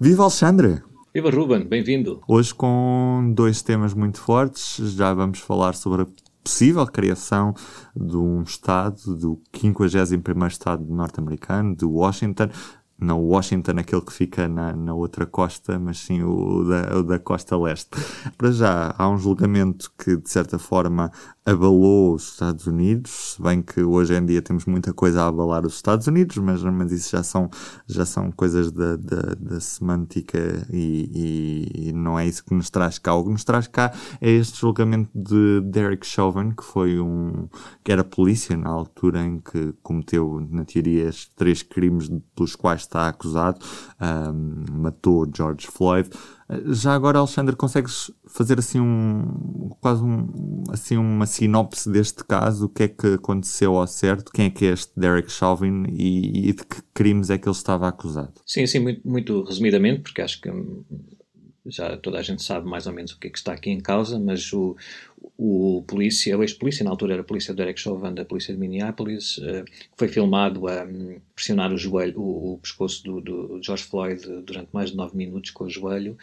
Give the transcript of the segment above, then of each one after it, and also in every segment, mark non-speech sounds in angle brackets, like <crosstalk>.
Viva Alexandre! Viva Ruben, bem-vindo! Hoje com dois temas muito fortes, já vamos falar sobre a possível criação de um Estado, do 51º Estado norte-americano, de Washington, não o Washington, aquele que fica na, na outra costa, mas sim o da, o da costa leste. Para já, há um julgamento que, de certa forma, abalou os Estados Unidos, se bem que hoje em dia temos muita coisa a abalar os Estados Unidos, mas, mas isso já são, já são coisas da, da, da semântica e, e, não é isso que nos traz cá. O que nos traz cá é este julgamento de Derek Chauvin, que foi um que era polícia na altura em que cometeu, na teoria, três crimes pelos quais está acusado, matou George Floyd. Já agora, Alexandre, consegues fazer assim um quase um, assim uma sinopse deste caso? O que é que aconteceu ao certo? Quem é que é este Derek Chauvin e, e de que crimes é que ele estava acusado? Sim, assim, muito, muito resumidamente, porque acho que já toda a gente sabe mais ou menos o que é que está aqui em causa, mas o, o polícia, o ex-polícia, na altura era a polícia Derek Chauvin, da polícia de Minneapolis, uh, foi filmado a um, pressionar o joelho, o, o pescoço do, do, George Floyd durante mais de nove minutos com o joelho.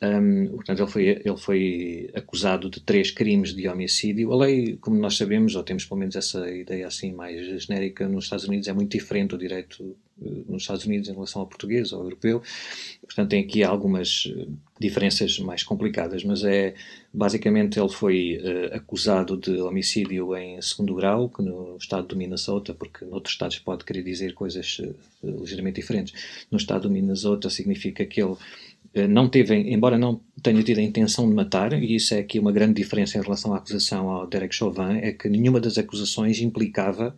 Um, portanto, ele foi, ele foi acusado de três crimes de homicídio. A lei, como nós sabemos, ou temos pelo menos essa ideia assim mais genérica, nos Estados Unidos é muito diferente do direito nos Estados Unidos em relação ao português ou ao europeu. Portanto, tem aqui algumas uh, diferenças mais complicadas, mas é basicamente ele foi uh, acusado de homicídio em segundo grau, que no estado do Minnesota, porque noutros estados pode querer dizer coisas ligeiramente diferentes. No estado do Minnesota significa que ele eh, não teve, embora não tenha tido a intenção de matar, e isso é aqui uma grande diferença em relação à acusação ao Derek Chauvin, é que nenhuma das acusações implicava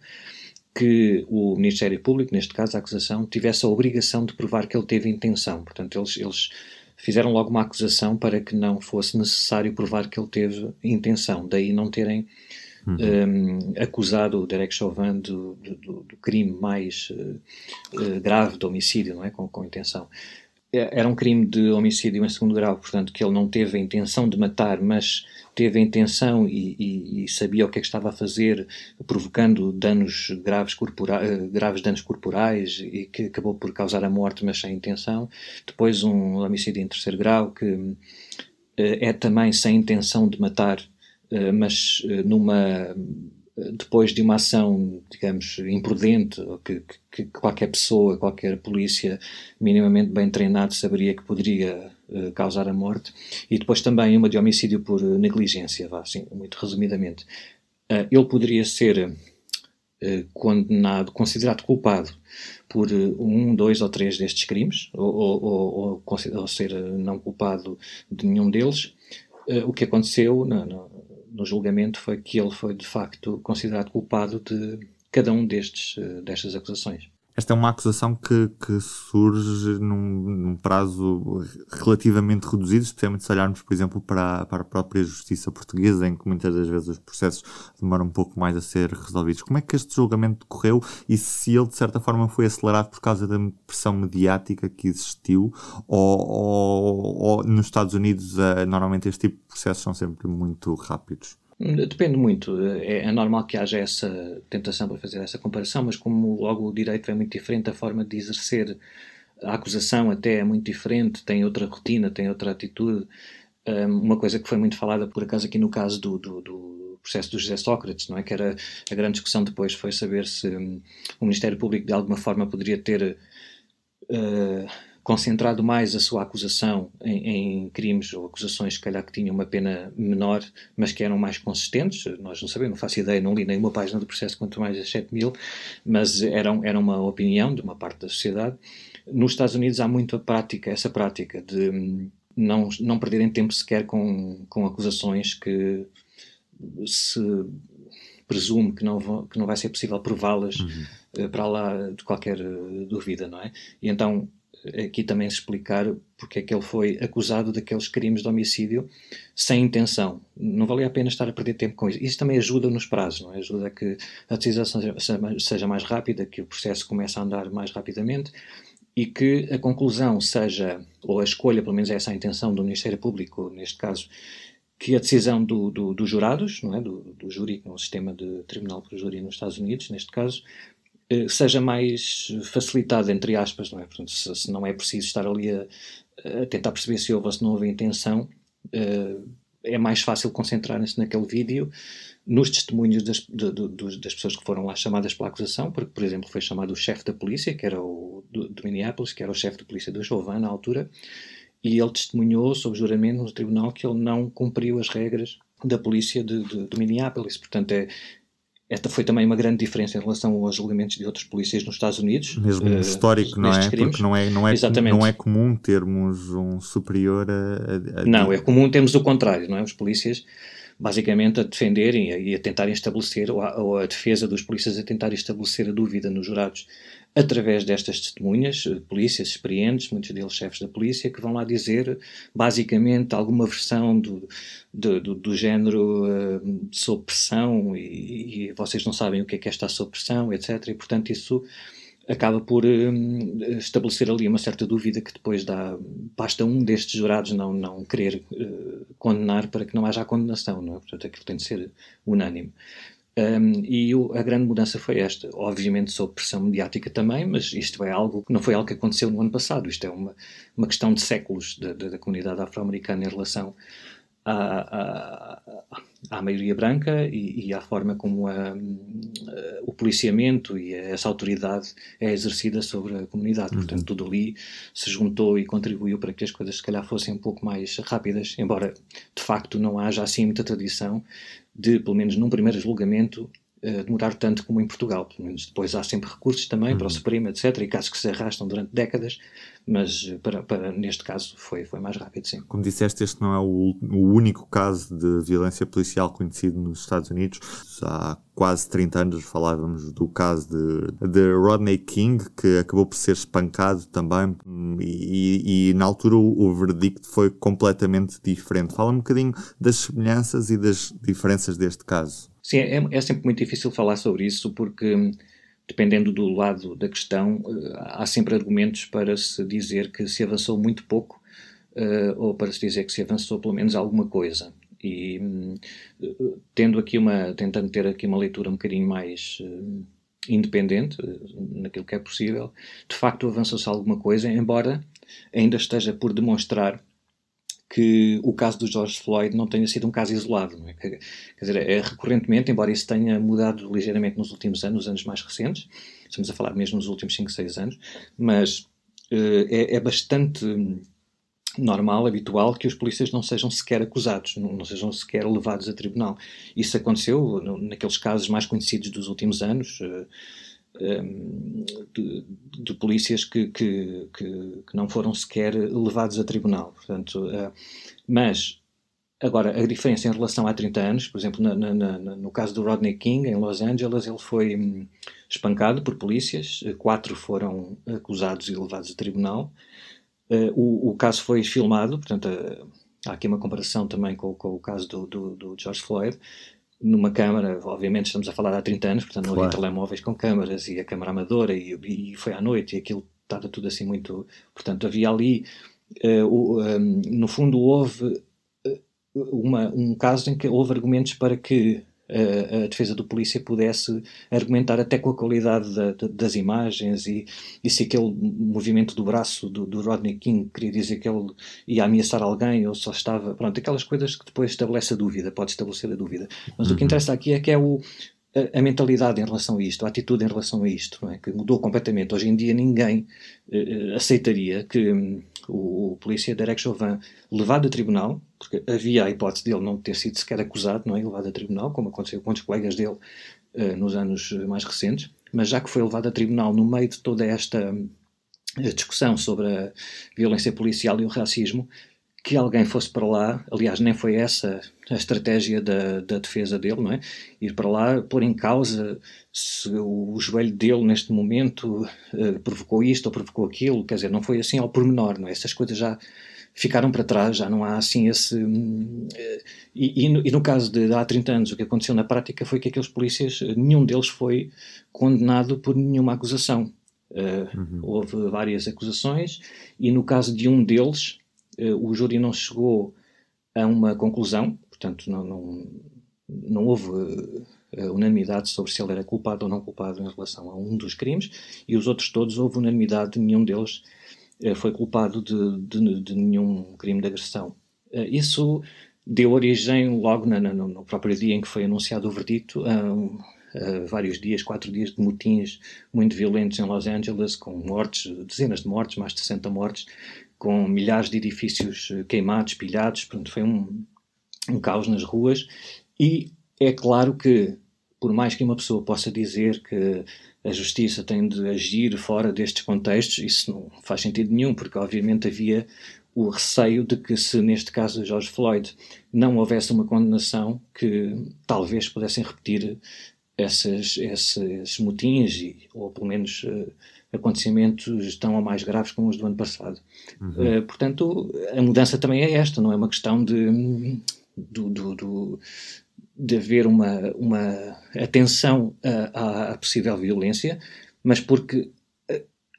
que o Ministério Público, neste caso a acusação, tivesse a obrigação de provar que ele teve intenção. Portanto, eles, eles fizeram logo uma acusação para que não fosse necessário provar que ele teve intenção. Daí não terem uhum. um, acusado o Derek Chauvin do, do, do crime mais uh, grave de homicídio, não é? Com, com intenção. É, era um crime de homicídio em segundo grau, portanto, que ele não teve a intenção de matar, mas teve a intenção e, e, e sabia o que é que estava a fazer, provocando danos graves, corpora, eh, graves danos corporais e que acabou por causar a morte, mas sem intenção. Depois, um homicídio em terceiro grau, que eh, é também sem intenção de matar, eh, mas numa depois de uma ação, digamos, imprudente, que, que, que, qualquer pessoa, qualquer polícia minimamente bem treinado saberia que poderia uh, causar a morte, e depois também uma de homicídio por negligência, vá, assim, muito resumidamente. Uh, ele poderia ser uh, condenado, considerado culpado por um, dois ou três destes crimes, ou, ou, ou, ou ser não culpado de nenhum deles. o que aconteceu não, não, no julgamento foi que ele foi de facto considerado culpado de cada um destes, eh, destas acusações. Esta é uma acusação que, que surge num, num, prazo relativamente reduzido, especialmente se olharmos, por exemplo, para, para a própria justiça portuguesa, em que muitas das vezes os processos demoram um pouco mais a ser resolvidos. Como é que este julgamento decorreu e se ele, de certa forma, foi acelerado por causa da pressão mediática que existiu ou, ou, ou nos Estados Unidos, uh, normalmente este tipo de processos são sempre muito rápidos? Depende muito. É, é, normal que haja essa tentação para fazer essa comparação, mas como logo o direito é muito diferente, a forma de exercer a acusação até é muito diferente, tem outra rotina, tem outra atitude. uma coisa que foi muito falada, por acaso, aqui no caso do, do, do processo do José Sócrates, não é? Que era a grande discussão depois foi saber se um, o Ministério Público de alguma forma poderia ter uh, concentrado mais a sua acusação em, em, crimes ou acusações, se calhar, que tinham uma pena menor, mas que eram mais consistentes. Nós não sabemos, não faço ideia, não li nenhuma página do processo, quanto mais as 7 mil, mas eram, era uma opinião de uma parte da sociedade. Nos Estados Unidos há muito a prática, essa prática de hum, não, não perderem tempo sequer com, com acusações que se presume que não, vão, que não vai ser possível prová-las uhum. Eh, para lá de qualquer eh, dúvida, não é? E então aqui também se explicar porque é que ele foi acusado daqueles crimes de homicídio sem intenção. Não valia a pena estar a perder tempo com isso. Isso também ajuda nos prazos, não é? Ajuda a que a decisão seja mais rápida, que o processo comece a andar mais rapidamente e que a conclusão seja, ou a escolha, pelo menos é essa a intenção do Ministério Público, neste caso, que a decisão do, do, dos jurados, não é? do, do júri, que é um sistema de tribunal por júri nos Estados Unidos, neste caso, seja mais facilitada, entre aspas, não é? Portanto, se, se, não é preciso estar ali a, a, tentar perceber se houve ou se não houve intenção, é mais fácil concentrar-se naquele vídeo nos testemunhos das, de, de, das pessoas que foram lá chamadas pela acusação, porque, por exemplo, foi chamado o chefe da polícia, que era o de Minneapolis, que era o chefe de polícia do Chauvin na altura, e ele testemunhou sob juramento no tribunal que ele não cumpriu as regras da polícia de, de, de Minneapolis. Portanto, é, esta foi também uma grande diferença em relação aos julgamentos de outros polícias nos Estados Unidos. Mesmo uh, histórico, não é? Crimes. Porque não é, não, é, não é comum termos um superior a, a, a... Não, é comum termos o contrário, não é? Os polícias basicamente a defenderem e a tentarem estabelecer, ou a, ou a defesa dos polícias a tentar estabelecer a dúvida nos jurados através destas testemunhas, eh, polícias experientes, muitos deles chefes da polícia, que vão lá dizer basicamente alguma versão do, do, do, do género uh, sob pressão e, e, vocês não sabem o que é que é estar sob pressão, etc. E portanto isso acaba por uh, estabelecer ali uma certa dúvida que depois dá, basta um destes jurados não, não querer uh, condenar para que não haja a condenação, não é? Portanto aquilo tem de ser unânime. Um, e o, a grande mudança foi esta. Obviamente sob pressão mediática também, mas isto é algo não foi algo que aconteceu no ano passado. Isto é uma, uma questão de séculos da, da, da comunidade afro-americana em relação à, à, à maioria branca e, e, à forma como a, a, o policiamento e essa autoridade é exercida sobre a comunidade. Uhum. Portanto, tudo ali se juntou e contribuiu para que as coisas se calhar fossem um pouco mais rápidas, embora de facto não haja assim muita tradição de, pelo menos num primeiro julgamento, uh, demorar tanto como em Portugal. Pelo menos depois há sempre recursos também uhum. para o uhum. Supremo, etc. E casos que se arrastam durante décadas, mas eh, para, para, neste caso foi, foi mais rápido, sim. Como disseste, este não é o, o único caso de violência policial conhecido nos Estados Unidos. Há quase 30 anos falávamos do caso de, de Rodney King, que acabou por ser espancado também, e, e, e na altura o, o verdicto foi completamente diferente. Fala um bocadinho das semelhanças e das diferenças deste caso. Sim, é, é sempre muito difícil falar sobre isso porque dependendo do lado da questão, eh, há sempre argumentos para se dizer que se avançou muito pouco uh, ou para se dizer que se avançou pelo menos alguma coisa. E uh, tendo aqui uma, tentando ter aqui uma leitura um bocadinho mais uh, independente naquilo que é possível, de facto avançou-se alguma coisa, embora ainda esteja por demonstrar que o caso do George Floyd não tenha sido um caso isolado. É? Quer dizer, é recorrentemente, embora isso tenha mudado ligeiramente nos últimos anos, nos anos mais recentes, estamos a falar mesmo nos últimos 5, 6 anos, mas uh, é, é, bastante normal, habitual, que os polícias não sejam sequer acusados, não, não sejam sequer levados a tribunal. Isso aconteceu naqueles casos mais conhecidos dos últimos anos. Uh, de, de, polícias que, que, que, não foram sequer levados a tribunal. Portanto, uh, mas, agora, a diferença em relação a 30 anos, por exemplo, na, na, no caso do Rodney King, em Los Angeles, ele foi um, espancado por polícias, quatro foram acusados e levados a tribunal. Uh, o, o, caso foi filmado, portanto, há aqui uma comparação também com, com o caso do, do, do George Floyd numa câmara, obviamente estamos a falar há 30 anos, portanto não havia telemóveis com câmaras e a câmara amadora e, e, foi à noite e aquilo estava tudo assim muito... Portanto havia ali, uh, um, ehm, no fundo houve eh, uma, um caso em que houve argumentos para que a, defesa do polícia pudesse argumentar até com a qualidade da, da, das imagens e, e, se aquele movimento do braço do, do, Rodney King queria dizer que ele ia ameaçar alguém ou só estava. Pronto, aquelas coisas que depois estabelece a dúvida, pode estabelecer a dúvida. Mas uhum. o que uhum. interessa aqui é que é o, a, mentalidade em relação a isto, a atitude em relação a isto, é? que mudou completamente. Hoje em dia ninguém uh, aceitaria que um, o, o polícia Derek Chauvin levado a tribunal, porque havia a hipótese dele não ter sido sequer acusado, não é? levado a tribunal, como aconteceu com os colegas dele uh, nos anos mais recentes, mas já que foi levado a tribunal no meio de toda esta hum, discussão sobre a violência policial e o racismo, que alguém fosse para lá, aliás, nem foi essa a estratégia da, da defesa dele, não é? Ir para lá, pôr em causa se o, o joelho dele neste momento uh, provocou isto ou provocou aquilo, quer dizer, não foi assim ao pormenor, não é? Essas coisas já ficaram para trás, já não há assim esse. Uh, e, e, no, e, no, caso de, de há 30 anos, o que aconteceu na prática foi que aqueles polícias, nenhum deles foi condenado por nenhuma acusação. Uh, uhum. Houve várias acusações, e no caso de um deles, o júri não chegou a uma conclusão, portanto, não, não, não houve uh, unanimidade sobre se ele era culpado ou não culpado em relação a um dos crimes, e os outros todos houve unanimidade, nenhum deles uh, foi culpado de, de, de, nenhum crime de agressão. Isso deu origem, logo na, no próprio dia em que foi anunciado o verdito, a, a vários dias, quatro dias de motins muito violentos em Los Angeles, com mortes, dezenas de mortes, mais de 60 mortes, com milhares de edifícios queimados, pilhados, portanto foi um, um caos nas ruas. E é claro que, por mais que uma pessoa possa dizer que a justiça tem de agir fora destes contextos, isso não faz sentido nenhum, porque obviamente havia o receio de que se neste caso de George Floyd não houvesse uma condenação que talvez pudessem repetir esses, esses motins e, ou pelo menos uh, acontecimentos tão ou mais graves como os do ano passado. Uhum. Uh, portanto, a mudança também é esta, não é uma questão de, do, do, do de haver uma, uma atenção à, à possível violência, mas porque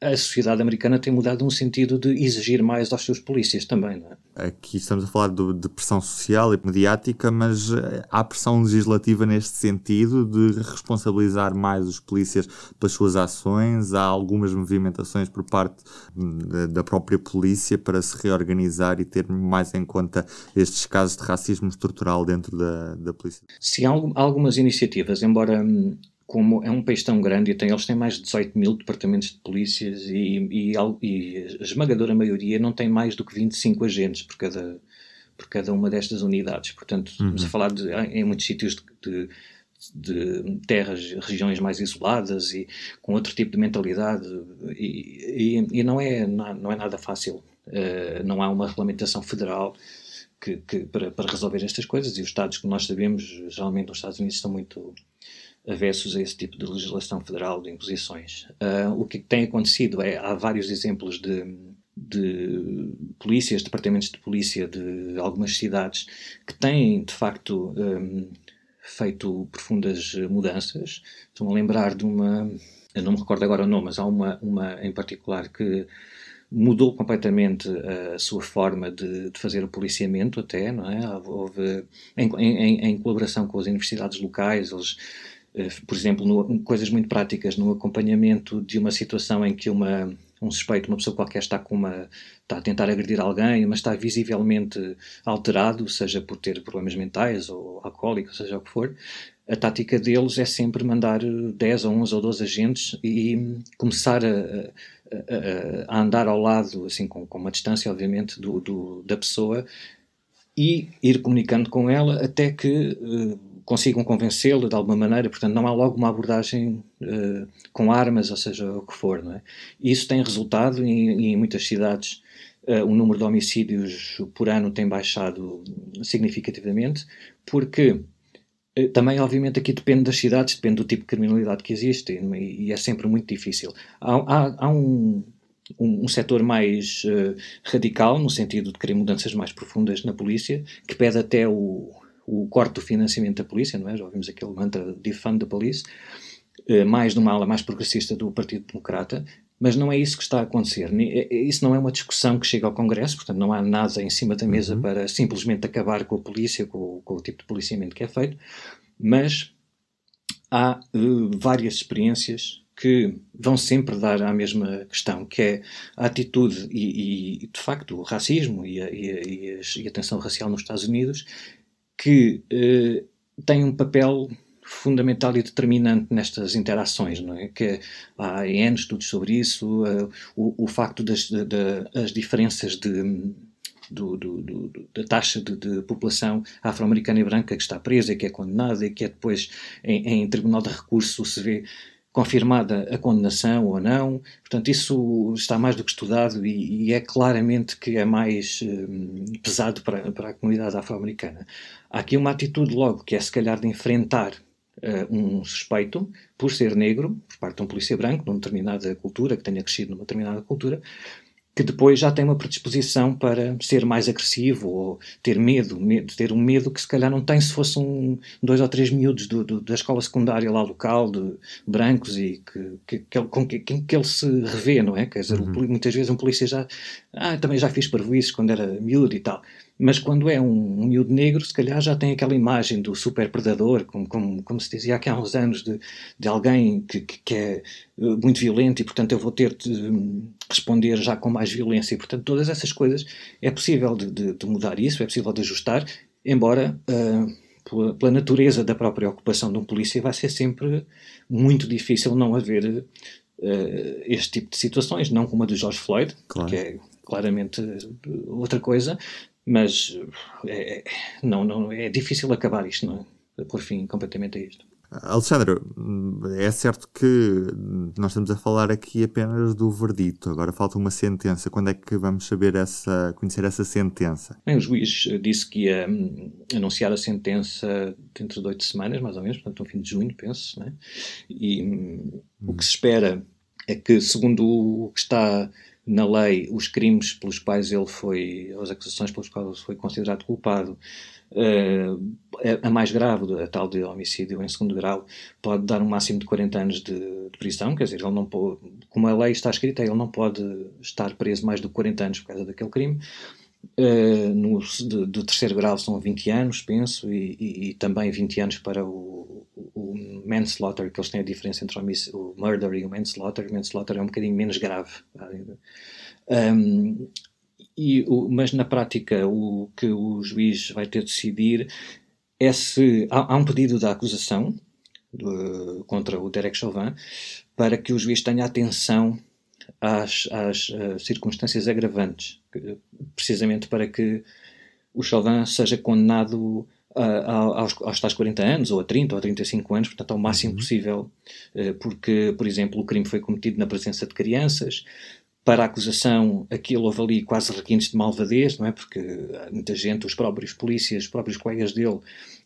a sociedade americana tem mudado no sentido de exigir mais aos seus polícias também, não é? Aqui estamos a falar do, de pressão social e mediática, mas eh, há pressão legislativa neste sentido de responsabilizar mais os polícias pelas suas ações. Há algumas movimentações por parte hum, da própria polícia para se reorganizar e ter mais em conta estes casos de racismo estrutural dentro da, da polícia. Sim, há algumas iniciativas, embora hum, como é um país tão grande e tem, eles têm mais de 18 mil departamentos de polícias e, e, e, a esmagadora maioria não tem mais do que 25 agentes por cada, por cada uma destas unidades. Portanto, uhum. estamos a falar de, em muitos sítios de, de, de, terras, regiões mais isoladas e com outro tipo de mentalidade e, e não, é, não é nada fácil. Uh, não há uma regulamentação federal que, que, para, para resolver estas coisas e os Estados que nós sabemos, geralmente os Estados Unidos são muito avessos a esse tipo de legislação federal de imposições. Uh, o que tem acontecido é, há vários exemplos de, de polícias, departamentos de polícia de algumas cidades que têm, de facto, um, feito profundas mudanças. Estou a lembrar de uma, eu não me recordo agora o nome, mas há uma, uma em particular que mudou completamente a sua forma de, de, fazer o policiamento até, não é? Houve, em, em, em colaboração com as universidades locais, eles por exemplo, no, coisas muito práticas, no acompanhamento de uma situação em que uma, um suspeito, uma pessoa qualquer está, com uma, está a tentar agredir alguém, mas está visivelmente alterado, seja por ter problemas mentais ou alcoólicos, seja o que for, a tática deles é sempre mandar 10 ou 11 ou 12 agentes e começar a, a, a andar ao lado, assim, com, com uma distância, obviamente, do, do, da pessoa e ir comunicando com ela até que uh, consigam convencê-lo de alguma maneira, portanto não há logo uma abordagem uh, com armas, ou seja, o que for, não é? Isso tem resultado em, em muitas cidades uh, o número de homicídios por ano tem baixado significativamente, porque uh, também, obviamente, aqui depende das cidades, depende do tipo de criminalidade que existe e, e é sempre muito difícil. Há, há, há um, um, um setor mais radical, no sentido de querer mudanças mais profundas na polícia, que pede até o, o corte do financiamento da polícia, não é? Já ouvimos aquele mantra defund the police, eh, mais numa ala mais progressista do Partido Democrata, mas não é isso que está a acontecer. É, é, isso não é uma discussão que chega ao Congresso, portanto não há nada em cima da mesa uhum. para simplesmente acabar com a polícia, com, com, o tipo de policiamento que é feito, mas há uh, várias experiências que vão sempre dar à mesma questão, que é a atitude e, e de facto, o racismo e a, e, a, e a tensão racial nos Estados Unidos que uh, tem um papel fundamental e determinante nestas interações, não é? Que há N estudos sobre isso, uh, o, o, facto das de, de, as diferenças de, do, do, do, da taxa de, de população afro-americana e branca que está presa e que é condenada e que é depois em, em tribunal de recurso se vê confirmada a condenação ou não. Portanto, isso está mais do que estudado e, e é claramente que é mais um, pesado para, para a comunidade afro-americana. Há aqui uma atitude logo, que é se calhar de enfrentar uh, um suspeito por ser negro, por parte de um polícia branco, numa determinada cultura, que tenha crescido numa determinada cultura, que depois já tem uma predisposição para ser mais agressivo ou ter medo, medo, ter um medo que se calhar não tem se fosse um, dois ou três miúdos do, do, da escola secundária lá local, de brancos e que, que, que, com que, que ele se revê, não é? Quer dizer, uhum. muitas vezes um polícia já, ah, também já fiz parvoíces quando era miúdo e tal. Mas quando é um, um miúdo negro, se calhar já tem aquela imagem do super predador, como, como, como se dizia aqui há uns anos, de, de alguém que, que, é eh, muito violento e, portanto, eu vou ter de hum, responder já com mais violência. E, portanto, todas essas coisas é possível de, de, de mudar isso, é possível de ajustar, embora. Uh, pela, pela, natureza da própria ocupação de um polícia, vai ser sempre muito difícil não haver uh, este tipo de situações, não como a do George Floyd, claro. que é claramente outra coisa, mas é, não, não, é difícil acabar isto, não é? Por fim completamente a isto. Alexandre, é certo que nós estamos a falar aqui apenas do verdito, agora falta uma sentença. Quando é que vamos saber essa, conhecer essa sentença? Bem, o juiz disse que ia hum, anunciar a sentença dentro de oito semanas, mais ou menos, portanto, no fim de junho, penso. Né? E hum, o que se espera é que, segundo o que está na lei, os crimes pelos quais ele foi, as acusações pelos quais ele foi considerado culpado, uh, a mais grave, a tal de homicídio em segundo grau, pode dar um máximo de 40 anos de, de, prisão, quer dizer, ele não pode, como a lei está escrita, ele não pode estar preso mais de 40 anos por causa daquele crime. Uh, no, de, de, terceiro grau são 20 anos, penso, e, e, e também 20 anos para o, o, manslaughter, que eles têm a diferença entre o, o murder e o manslaughter. O manslaughter é um bocadinho menos grave. Um, e, o, mas na prática o que o juiz vai ter de decidir é se há, há um pedido da acusação de, contra o Derek Chauvin para que o juiz tenha atenção às, às uh, circunstâncias agravantes, precisamente para que o Chauvin seja condenado uh, aos, aos tais 40 anos, ou a 30, ou a 35 anos, portanto, ao máximo uhum. possível, uh, porque, por exemplo, o crime foi cometido na presença de crianças, para a acusação, aquilo houve ali quase requintes de malvadez, não é? Porque muita gente, os próprios polícias, os próprios colegas dele,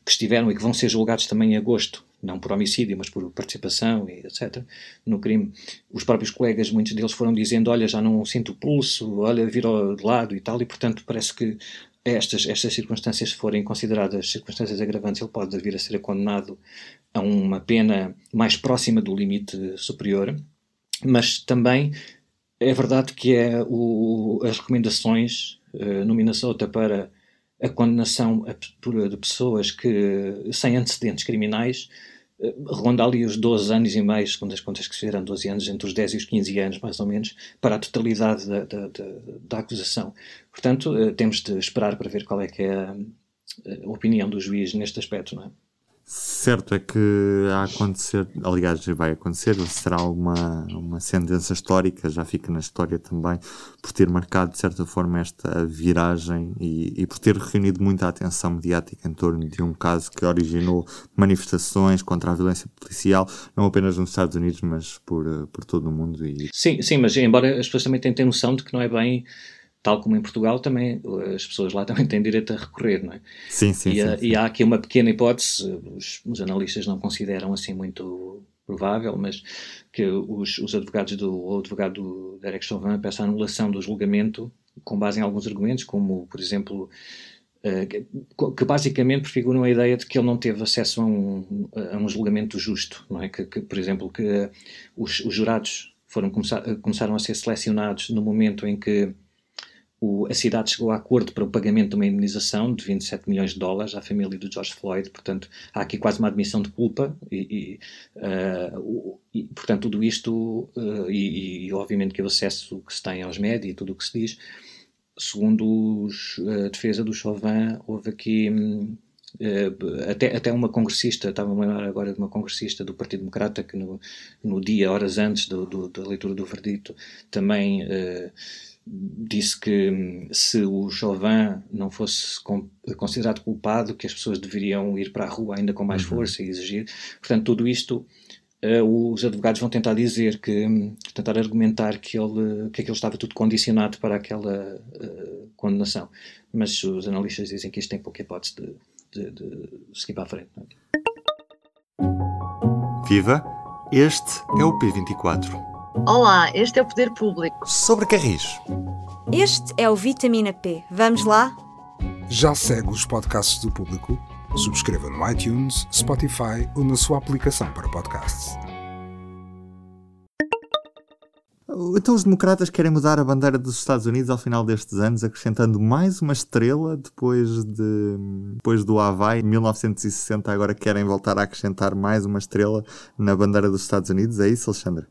que estiveram e que vão ser julgados também em agosto, não por homicídio, mas por participação e etc., no crime, os próprios colegas, muitos deles foram dizendo: Olha, já não sinto o pulso, olha, virou de lado e tal, e portanto parece que estas, estas circunstâncias forem consideradas circunstâncias agravantes, ele pode vir a ser condenado a uma pena mais próxima do limite superior, mas também é verdade que é o, as recomendações uh, no Minnesota para a condenação de pessoas que, sem antecedentes criminais ronda ali os 12 anos e meio, segundo as contas que se fizeram, 12 anos, entre os 10 e os 15 anos, mais ou menos, para a totalidade da, da, da, da acusação. Portanto, uh, temos de esperar para ver qual é que é a, a opinião do juiz neste aspecto, não é? Certo é que a acontecer, aliás, vai acontecer, será uma, uma sentença histórica, já fica na história também, por ter marcado de certa forma esta viragem e, e por ter reunido muita atenção mediática em torno de um caso que originou manifestações contra a violência policial, não apenas nos Estados Unidos, mas por, por todo o mundo. E... Sim, sim, mas embora as pessoas também tenham noção de que não é bem tal como em Portugal, também as pessoas lá também têm direito a recorrer, não é? Sim, sim. E, sim, sim. e há aqui uma pequena hipótese, os, os, analistas não consideram assim muito provável, mas que os, os advogados do o advogado do Derek Chauvin peça a anulação do julgamento com base em alguns argumentos, como, por exemplo, que, que, basicamente prefiguram a ideia de que ele não teve acesso a um, a um julgamento justo, não é? Que, que por exemplo, que os, os jurados foram começar, começaram a ser selecionados no momento em que o, a cidade chegou a acordo para o pagamento de uma indenização de 27 milhões de dólares à família do George Floyd, portanto há aqui quase uma admissão de culpa e, e, uh, e portanto tudo isto uh, e, e, obviamente que o acesso que se tem aos médias e tudo o que se diz, segundo a defesa do Chauvin, houve aqui uh, até, até uma congressista, estava a lembrar agora de uma congressista do Partido Democrata que no, no dia, horas antes do, do, da leitura do verdito, também disse que hum, se o Chauvin não fosse considerado culpado, que as pessoas deveriam ir para a rua ainda com mais uhum. força e exigir. Portanto, tudo isto uh, os advogados vão tentar dizer que, hum, tentar argumentar que, ele, que aquilo estava tudo condicionado para aquela uh, condenação. Mas os analistas dizem que isto tem pouca hipótese de, de, de seguir para a frente. É? Viva! Este é o P24. Olá, este é o Poder Público. Sobre Carris. Este é o Vitamina P. Vamos lá? Já segue os podcasts do Público? Subscreva no iTunes, Spotify ou na sua aplicação para podcasts. Então os democratas querem mudar a bandeira dos Estados Unidos ao final destes anos, acrescentando mais uma estrela depois, de, depois do Havaí, em 1960, agora querem voltar a acrescentar mais uma estrela na bandeira dos Estados Unidos. É isso, Alexandre?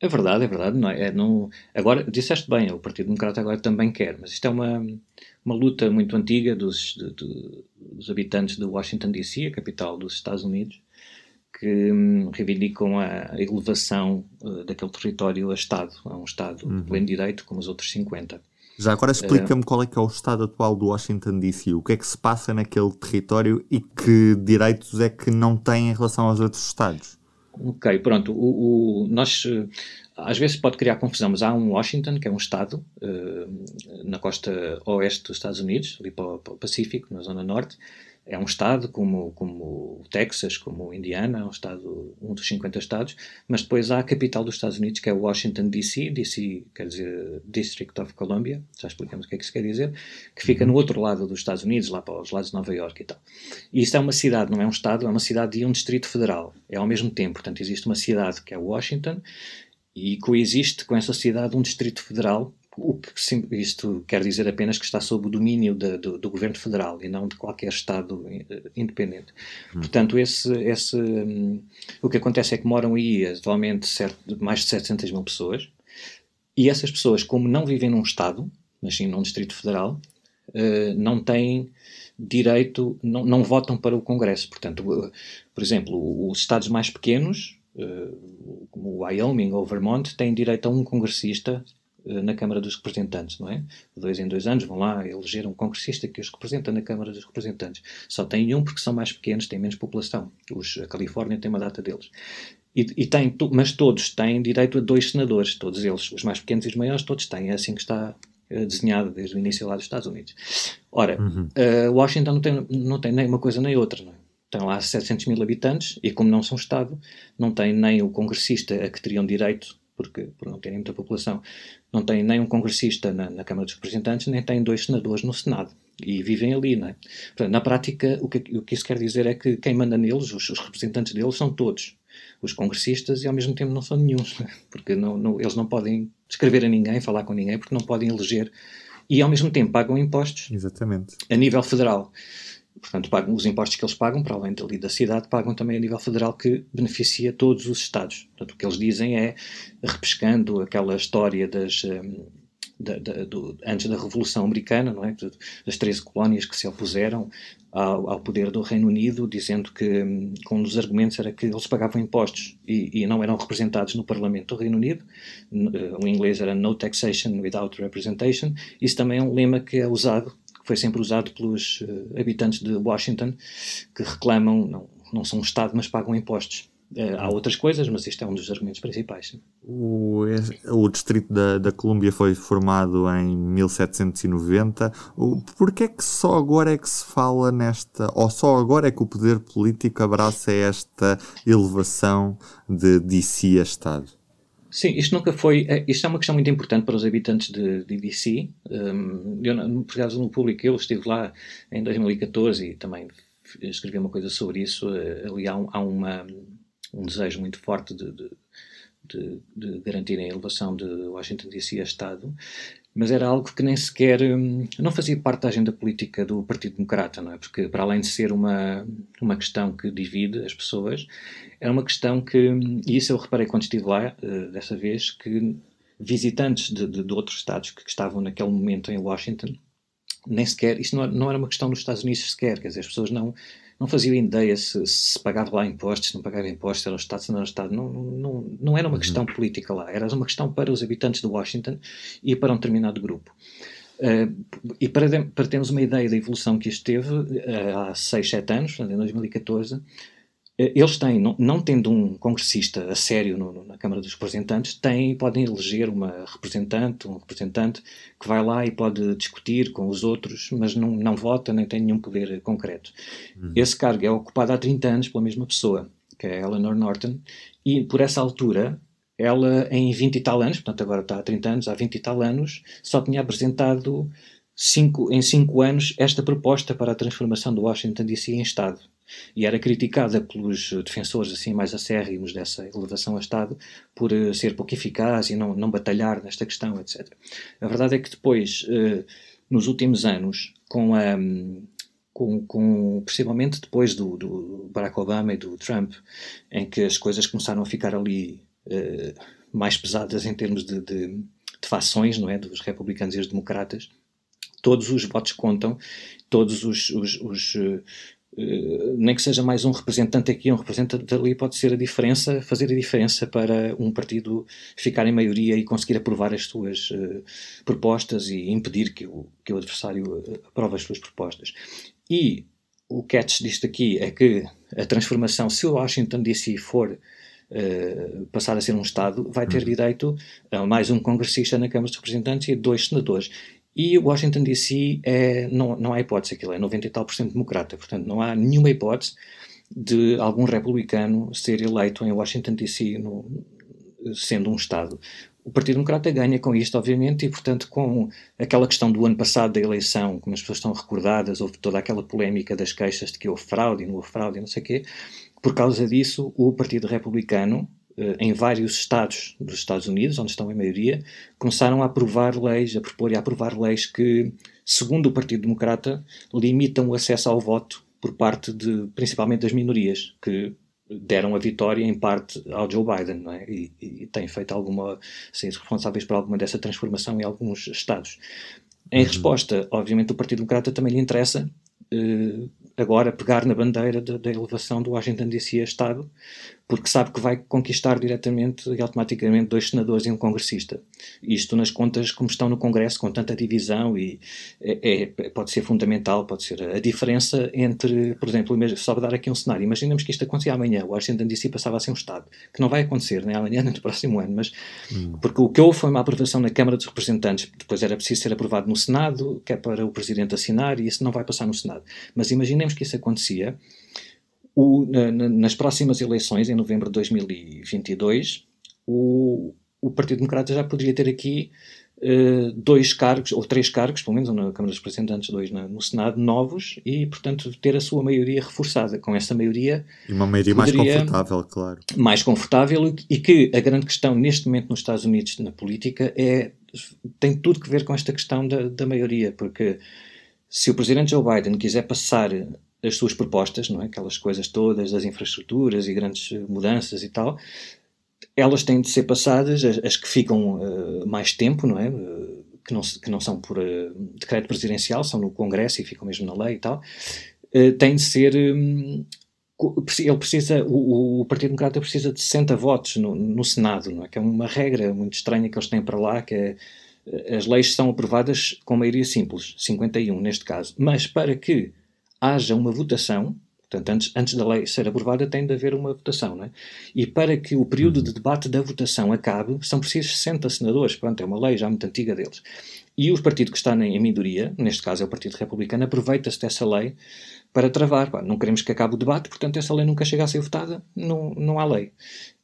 É verdade, é verdade. Não, é, é não, agora, disseste bem, o Partido Democrata agora também quer, mas isto é uma, uma luta muito antiga dos, de, de, dos habitantes de Washington DC, a capital dos Estados Unidos, que hum, reivindicam a elevação uh, daquele território a Estado, a um Estado uhum. de pleno direito, como os outros 50. Já agora explica-me uh, qual é que é o estado atual do Washington DC. O que é que se passa naquele território e que direitos é que não tem em relação aos outros estados? Ok, pronto. O, o, nós eh, às vezes pode criar confusão, mas há um Washington, que é um estado uh, na costa oeste dos Estados Unidos, ali para o Pacífico, na zona norte, é um estado como, como o Texas, como o Indiana, um estado, um dos 50 estados, mas depois há a capital dos Estados Unidos, que é Washington DC, DC quer dizer District of Columbia, já explicamos o que é que isso quer dizer, que fica no outro lado dos Estados Unidos, lá para os lados de Nova York e tal. E isso é uma cidade, não é um estado, é uma cidade e um distrito federal, é ao mesmo tempo, portanto existe uma cidade que é Washington e coexiste com essa cidade um distrito federal o que isto quer dizer apenas que está sob o domínio de, do, do, governo federal e não de qualquer Estado eh, independente. Hum. Portanto, esse, esse, um, o que acontece é que moram aí atualmente certo, mais de 700 mil pessoas e essas pessoas, como não vivem num Estado, mas sim num Distrito Federal, uh, não têm direito, não, não votam para o Congresso. Portanto, uh, por exemplo, os Estados mais pequenos, como o Wyoming ou Vermont, têm direito a um congressista na Câmara dos Representantes, não é? De dois em dois anos vão lá eleger um congressista que os representa na Câmara dos Representantes. Só tem um porque são mais pequenos, têm menos população. Os, a Califórnia tem uma data deles. E, e tem, mas todos têm direito a dois senadores, todos eles, os mais pequenos e os maiores, todos têm. É assim que está uh, desenhado desde o início lá dos Estados Unidos. Ora, uhum. uh, Washington não tem, não tem nem uma coisa nem outra, não é? Tem lá 700 mil habitantes e, como não são Estado, não tem nem o congressista a que teriam direito porque por não terem muita população, não têm nem um congressista na, na, Câmara dos Representantes, nem têm dois senadores no Senado. E vivem ali, não é? Portanto, na prática, o que, o que isso quer dizer é que quem manda neles, os, os representantes deles, são todos os congressistas e ao mesmo tempo não são nenhum, é? porque não, não, eles não podem escrever a ninguém, falar com ninguém, porque não podem eleger e ao mesmo tempo pagam impostos Exatamente. a nível federal. Portanto, pagam os impostos que eles pagam, para além dali da cidade, pagam também a nível federal que beneficia todos os Estados. Portanto, o que eles dizem é, repescando aquela história das. Um, da, da, do, antes da Revolução Americana, não é? das 13 colónias que se opuseram ao, ao poder do Reino Unido, dizendo que um, um dos argumentos era que eles pagavam impostos e, e, não eram representados no Parlamento do Reino Unido. O inglês era No Taxation Without Representation. Isso também é um lema que é usado foi sempre usado pelos uh, habitantes de Washington que reclamam, não, não são um Estado, mas pagam impostos. Uh, há outras coisas, mas este é um dos argumentos principais. O, o Distrito da, da Colômbia foi formado em 1790. Porquê é que só agora é que se fala nesta, ou só agora é que o poder político abraça esta elevação de DC a Estado? Sim, isto nunca foi. É, isto é uma questão muito importante para os habitantes de, de DC. Um, eu, por acaso, no público, eu estive lá em 2014 e também escrevi uma coisa sobre isso. Eh, ali há, um, há uma, um desejo muito forte de, de, de, de garantir a elevação de Washington DC a Estado mas era algo que nem sequer hum, não fazia parte da agenda política do Partido Democrata, não é? Porque para além de ser uma uma questão que divide as pessoas, era uma questão que e isso eu reparei quando estive lá uh, dessa vez que visitantes de, de, de, outros estados que, que estavam naquele momento em Washington nem sequer isso não, não era uma questão dos Estados Unidos sequer, quer dizer as pessoas não não faziam ideia se, se pagava lá impostos, se não pagava impostos, era o Estado, se não era o Estado. Não, não, não era uma uhum. questão política lá, era uma questão para os habitantes de Washington e para um determinado grupo. Uh, e para, para termos uma ideia da evolução que isto teve, uh, há 6, 7 anos, em 2014, eh, eles têm, não, não, tendo um congressista a sério no, na Câmara dos Representantes, têm, podem eleger uma representante, um representante que vai lá e pode discutir com os outros, mas não, não vota nem tem nenhum poder concreto. Uhum. Esse cargo é ocupado há 30 anos pela mesma pessoa, que é Eleanor Norton, e por essa altura ela em 20 e tal anos, portanto agora está há 30 anos, há 20 e tal anos, só tinha apresentado cinco, em 5 anos esta proposta para a transformação do Washington DC em Estado e era criticada pelos defensores assim mais acérrimos dessa elevação a Estado por uh, ser pouco eficaz e não, não batalhar nesta questão, etc. A verdade é que depois, uh, nos últimos anos, com a. Com, com, possivelmente depois do, do, Barack Obama e do Trump, em que as coisas começaram a ficar ali uh, mais pesadas em termos de, de, de fações, não é, dos republicanos e os democratas, todos os votos contam, todos os, os, os nem que seja mais um representante aqui, um representante ali, pode ser a diferença, fazer a diferença para um partido ficar em maioria e conseguir aprovar as suas uh, propostas e impedir que o, que o adversário eh, aprove as suas propostas. E o catch disto aqui é que a transformação, se o Washington DC for uh, passar a ser um Estado, vai ter uhum. direito a mais um congressista na Câmara dos Representantes e dois senadores. E Washington DC é, não, não há hipótese, aquilo é 90 e tal por cento democrata, portanto não há nenhuma hipótese de algum republicano ser eleito em Washington DC no, sendo um Estado. O Partido Democrata ganha com isto, obviamente, e, portanto, com aquela questão do ano passado da eleição, como as pessoas estão recordadas, houve toda aquela polémica das queixas de que houve fraude não houve fraude não sei o quê. Por causa disso, o Partido Republicano, em vários estados dos Estados Unidos, onde estão em maioria, começaram a aprovar leis, a propor e a aprovar leis que, segundo o Partido Democrata, limitam o acesso ao voto por parte de, principalmente das minorias, que deram a vitória em parte ao Joe Biden, não é? E, e têm feito alguma, assim, responsáveis por alguma dessa transformação em alguns estados. Em uhum. resposta, obviamente, o Partido Democrata também lhe interessa eh, agora pegar na bandeira da elevação do Washington DC a Estado, porque sabe que vai conquistar diretamente e automaticamente dois senadores e um congressista. Isto nas contas como estão no Congresso, com tanta divisão, e é, é, pode ser fundamental, pode ser a diferença entre, por exemplo, só para dar aqui um cenário, imaginemos que isto acontecia amanhã, o Washington DC passava a ser um Estado, que não vai acontecer nem amanhã nem <laughs> no próximo ano, mas hum. porque o que houve foi uma aprovação na Câmara dos Representantes, depois era preciso ser aprovado no Senado, que é para o Presidente assinar, e isso não vai passar no Senado. Mas imaginemos que isso acontecia, o, na, nas próximas eleições, em novembro de 2022, o, o Partido Democrata já poderia ter aqui uh, dois cargos, ou três cargos, pelo menos, na Câmara dos Representantes, dois na, no Senado, novos, e, portanto, ter a sua maioria reforçada. Com essa maioria. E uma maioria mais confortável, claro. Mais confortável, e que a grande questão neste momento nos Estados Unidos, na política, é tem tudo que ver com esta questão da, da maioria, porque se o presidente Joe Biden quiser passar as suas propostas, não é? aquelas coisas todas das infraestruturas e grandes mudanças e tal, elas têm de ser passadas, as, as que ficam uh, mais tempo, não é? Uh, que, não, que não são por uh, decreto presidencial, são no Congresso e ficam mesmo na lei e tal, têm de ser. Um, ele precisa, o, o, Partido Democrata precisa de 60 votos no, no Senado, não é? que é uma regra muito estranha que eles têm para lá, que é as leis são aprovadas com maioria simples, 51 neste caso, mas para que haja uma votação, portanto, antes, antes da lei ser aprovada, tem de haver uma votação, não é? E para que o período de debate da votação acabe, são precisos 60 senadores, pronto, é uma lei já muito antiga deles. E o partido que está em minoria, neste caso é o Partido Republicano, aproveita-se dessa lei para travar. Pá, não queremos que acabe o debate, portanto, essa lei nunca chega a ser votada, não, não há lei.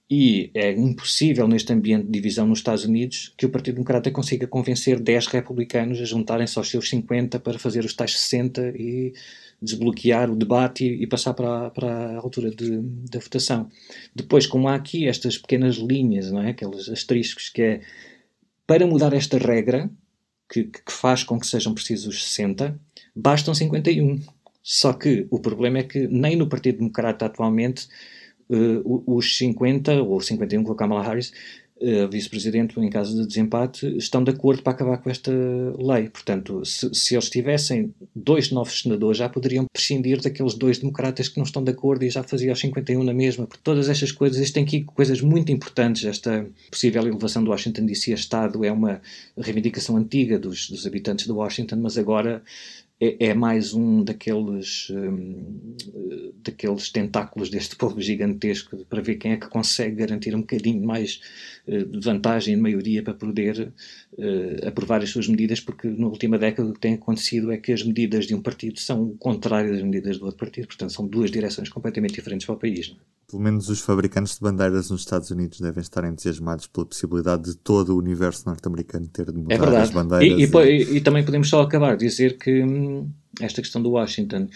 E é impossível, neste ambiente de divisão nos Estados Unidos, que o Partido Democrata consiga convencer 10 republicanos a juntarem-se aos seus 50 para fazer os tais 60 e desbloquear o debate e, e passar para, para a altura de, da votação. Depois, como há aqui estas pequenas linhas, não é? aqueles asteriscos, que é para mudar esta regra, que, que faz com que sejam precisos 60, bastam 51. Só que o problema é que nem no Partido Democrata atualmente uh, os 50 ou 51 com a Kamala Harris uh, vice-presidente, em caso de desempate, estão de acordo para acabar com esta lei. Portanto, se, se, eles tivessem dois novos senadores, já poderiam prescindir daqueles dois democratas que não estão de acordo e já faziam os 51 na mesma. Por todas estas coisas, existem aqui coisas muito importantes. Esta possível elevação do Washington DC a Estado é uma reivindicação antiga dos, dos habitantes de Washington, mas agora é, é, mais um daqueles, um, daqueles tentáculos deste povo gigantesco para ver quem é que consegue garantir um bocadinho mais uh, de vantagem de maioria para poder uh, aprovar as suas medidas, porque na última década o que tem acontecido é que as medidas de um partido são o contrário das medidas do outro partido, portanto são duas direções completamente diferentes para o país. Não? É? Pelo menos os fabricantes de bandeiras nos Estados Unidos devem estar entusiasmados pela possibilidade de todo o universo norte-americano ter de mudar é as bandeiras. E, e, e... e, também podemos só acabar de dizer que hum, esta questão do Washington,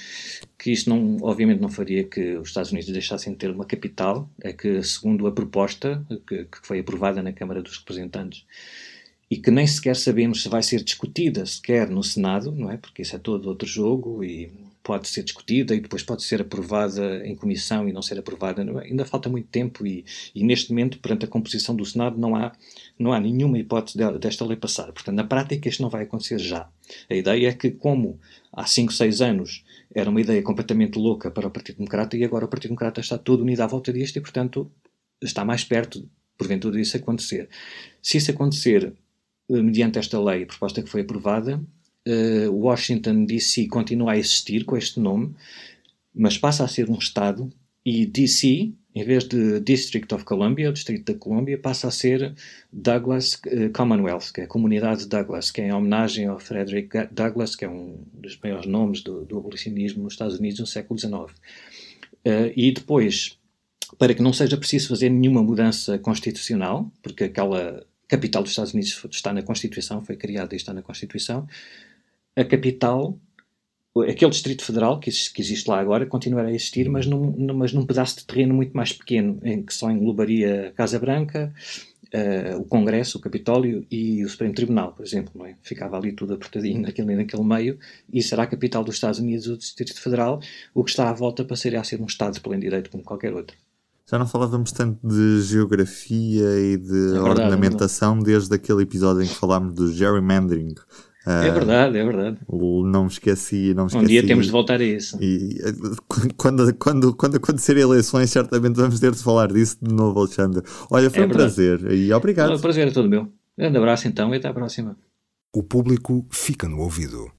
que isto não, obviamente não faria que os Estados Unidos deixassem de ter uma capital, é que segundo a proposta que, que foi aprovada na Câmara dos Representantes e que nem sequer sabemos se vai ser discutida sequer no Senado, não é? Porque isso é todo outro jogo e pode ser discutida e depois pode ser aprovada em comissão e não ser aprovada. Ainda falta muito tempo e, e, neste momento, perante a composição do Senado, não há, não há nenhuma hipótese de, desta lei passar. Portanto, na prática, isto não vai acontecer já. A ideia é que, como há 5, 6 anos era uma ideia completamente louca para o Partido Democrata e agora o Partido Democrata está todo unido à volta disto e, portanto, está mais perto, porventura, disso acontecer. Se isso acontecer eh, mediante esta lei, a proposta que foi aprovada, uh, Washington DC continua a existir com este nome, mas passa a ser um Estado e DC, em vez de District of Columbia, Distrito da Colômbia, passa a ser Douglas uh, Commonwealth, que é a Comunidade de Douglas, que é em homenagem ao Frederick Douglass, que é um dos maiores nomes do, do abolicionismo nos Estados Unidos no século XIX. Uh, e depois, para que não seja preciso fazer nenhuma mudança constitucional, porque aquela capital dos Estados Unidos está na Constituição, foi criada e está na Constituição, a capital, aquele Distrito Federal que, que existe lá agora, continuará a existir, mas num, mas num pedaço de terreno muito mais pequeno, em que só englobaria a Casa Branca, uh, o Congresso, o Capitólio e o Supremo Tribunal, por exemplo. É? Ficava ali tudo apertadinho naquele, naquele meio, e será a capital dos Estados Unidos, o Distrito Federal, o que está à volta passaria a ser um Estado de pleno direito como qualquer outro. Já não falávamos tanto de geografia e de é ornamentação não. desde aquele episódio em que falámos do gerrymandering. É verdade, é verdade. Não me esqueci, não me esqueci. Um dia temos de voltar a isso. E quando, quando, quando acontecerem eleições, certamente vamos ter de falar disso de novo, Alexandre. Olha, foi é um verdade. prazer e obrigado. O prazer é todo meu. Um grande abraço então e até à próxima. O público fica no ouvido.